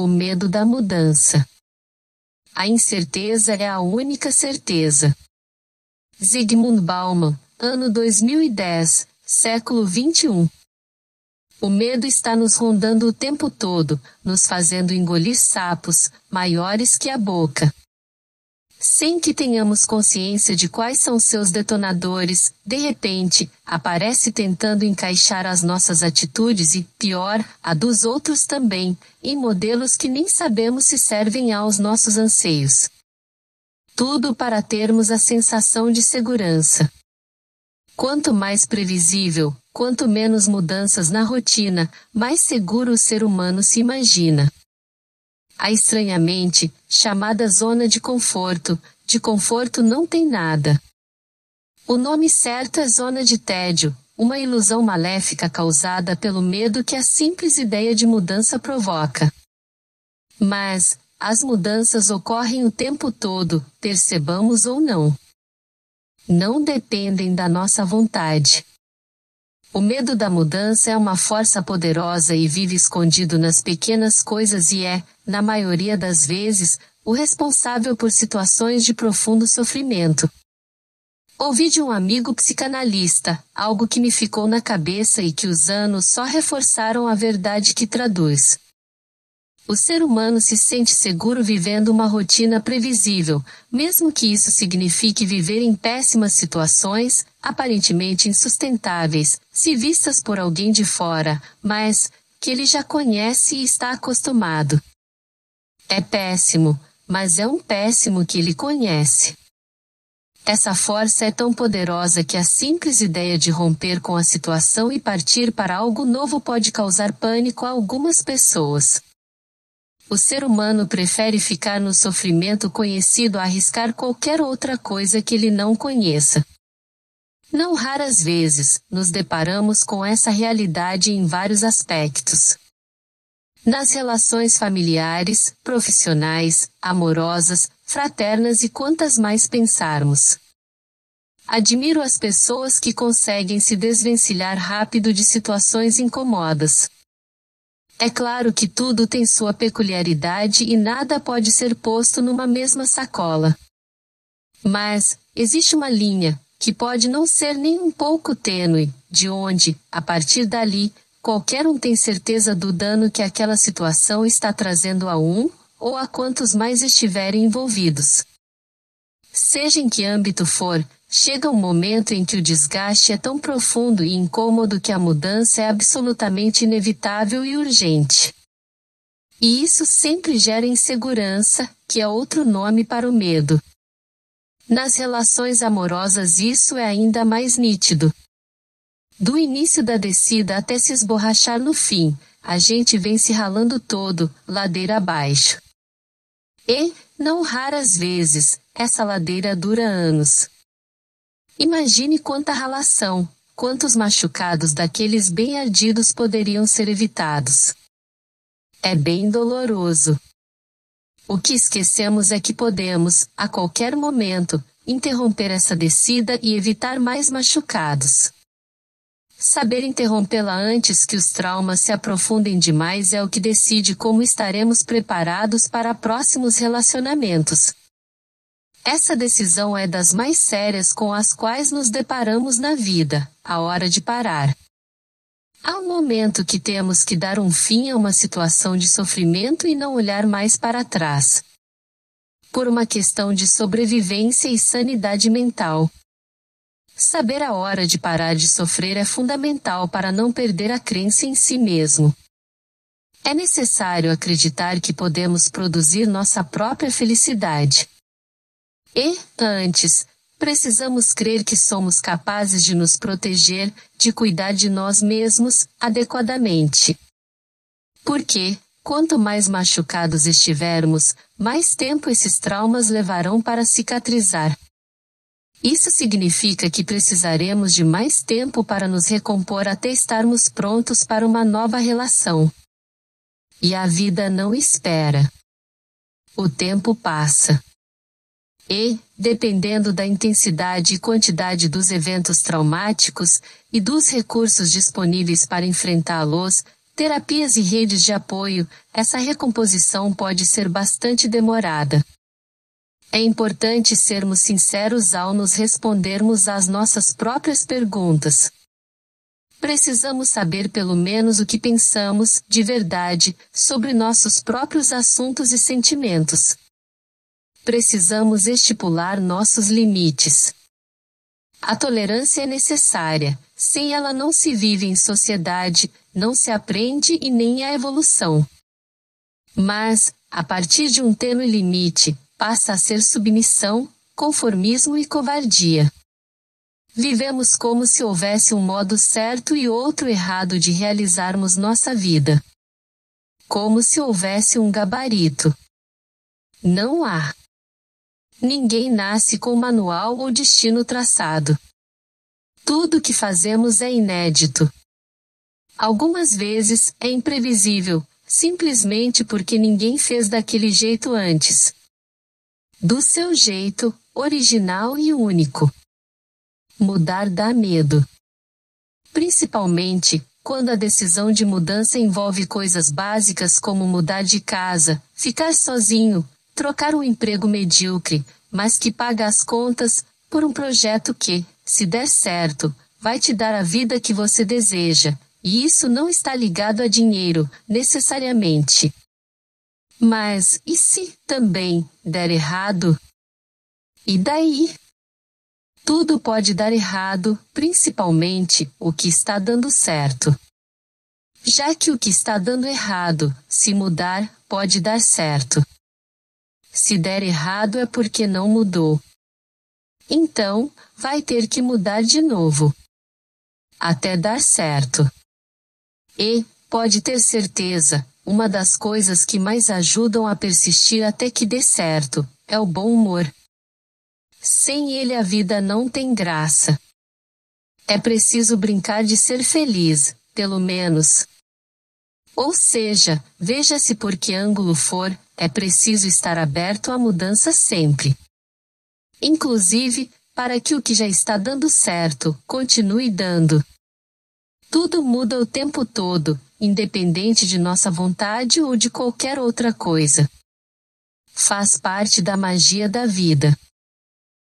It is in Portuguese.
O medo da mudança. A incerteza é a única certeza. Zygmunt Bauman, ano 2010, século 21. O medo está nos rondando o tempo todo, nos fazendo engolir sapos, maiores que a boca. Sem que tenhamos consciência de quais são seus detonadores, de repente, aparece tentando encaixar as nossas atitudes e, pior, a dos outros também, em modelos que nem sabemos se servem aos nossos anseios. Tudo para termos a sensação de segurança. Quanto mais previsível, quanto menos mudanças na rotina, mais seguro o ser humano se imagina. A estranhamente, chamada zona de conforto, de conforto não tem nada. O nome certo é zona de tédio, uma ilusão maléfica causada pelo medo que a simples ideia de mudança provoca. Mas, as mudanças ocorrem o tempo todo, percebamos ou não. Não dependem da nossa vontade. O medo da mudança é uma força poderosa e vive escondido nas pequenas coisas e é, na maioria das vezes, o responsável por situações de profundo sofrimento. Ouvi de um amigo psicanalista, algo que me ficou na cabeça e que os anos só reforçaram a verdade que traduz. O ser humano se sente seguro vivendo uma rotina previsível, mesmo que isso signifique viver em péssimas situações, aparentemente insustentáveis, se vistas por alguém de fora, mas que ele já conhece e está acostumado. É péssimo, mas é um péssimo que ele conhece. Essa força é tão poderosa que a simples ideia de romper com a situação e partir para algo novo pode causar pânico a algumas pessoas. O ser humano prefere ficar no sofrimento conhecido a arriscar qualquer outra coisa que ele não conheça. Não raras vezes, nos deparamos com essa realidade em vários aspectos. Nas relações familiares, profissionais, amorosas, fraternas e quantas mais pensarmos. Admiro as pessoas que conseguem se desvencilhar rápido de situações incômodas. É claro que tudo tem sua peculiaridade e nada pode ser posto numa mesma sacola. Mas, existe uma linha, que pode não ser nem um pouco tênue, de onde, a partir dali, qualquer um tem certeza do dano que aquela situação está trazendo a um, ou a quantos mais estiverem envolvidos. Seja em que âmbito for, Chega um momento em que o desgaste é tão profundo e incômodo que a mudança é absolutamente inevitável e urgente. E isso sempre gera insegurança, que é outro nome para o medo. Nas relações amorosas isso é ainda mais nítido. Do início da descida até se esborrachar no fim, a gente vem se ralando todo, ladeira abaixo. E, não raras vezes, essa ladeira dura anos. Imagine quanta ralação, quantos machucados daqueles bem ardidos poderiam ser evitados. É bem doloroso. O que esquecemos é que podemos, a qualquer momento, interromper essa descida e evitar mais machucados. Saber interrompê-la antes que os traumas se aprofundem demais é o que decide como estaremos preparados para próximos relacionamentos. Essa decisão é das mais sérias com as quais nos deparamos na vida, a hora de parar. Há um momento que temos que dar um fim a uma situação de sofrimento e não olhar mais para trás. Por uma questão de sobrevivência e sanidade mental. Saber a hora de parar de sofrer é fundamental para não perder a crença em si mesmo. É necessário acreditar que podemos produzir nossa própria felicidade. E, antes, precisamos crer que somos capazes de nos proteger, de cuidar de nós mesmos, adequadamente. Porque, quanto mais machucados estivermos, mais tempo esses traumas levarão para cicatrizar. Isso significa que precisaremos de mais tempo para nos recompor até estarmos prontos para uma nova relação. E a vida não espera. O tempo passa. E, dependendo da intensidade e quantidade dos eventos traumáticos e dos recursos disponíveis para enfrentá-los, terapias e redes de apoio, essa recomposição pode ser bastante demorada. É importante sermos sinceros ao nos respondermos às nossas próprias perguntas. Precisamos saber pelo menos o que pensamos, de verdade, sobre nossos próprios assuntos e sentimentos. Precisamos estipular nossos limites. A tolerância é necessária, sem ela não se vive em sociedade, não se aprende e nem há evolução. Mas, a partir de um tênue limite, passa a ser submissão, conformismo e covardia. Vivemos como se houvesse um modo certo e outro errado de realizarmos nossa vida. Como se houvesse um gabarito. Não há. Ninguém nasce com manual ou destino traçado. Tudo que fazemos é inédito. Algumas vezes é imprevisível, simplesmente porque ninguém fez daquele jeito antes. Do seu jeito, original e único. Mudar dá medo. Principalmente, quando a decisão de mudança envolve coisas básicas como mudar de casa, ficar sozinho, trocar um emprego medíocre, mas que paga as contas, por um projeto que, se der certo, vai te dar a vida que você deseja, e isso não está ligado a dinheiro, necessariamente. Mas, e se também der errado? E daí? Tudo pode dar errado, principalmente o que está dando certo. Já que o que está dando errado, se mudar, pode dar certo. Se der errado é porque não mudou. Então, vai ter que mudar de novo. Até dar certo. E, pode ter certeza, uma das coisas que mais ajudam a persistir até que dê certo é o bom humor. Sem ele a vida não tem graça. É preciso brincar de ser feliz, pelo menos. Ou seja, veja-se por que ângulo for, é preciso estar aberto à mudança sempre. Inclusive, para que o que já está dando certo continue dando. Tudo muda o tempo todo, independente de nossa vontade ou de qualquer outra coisa. Faz parte da magia da vida.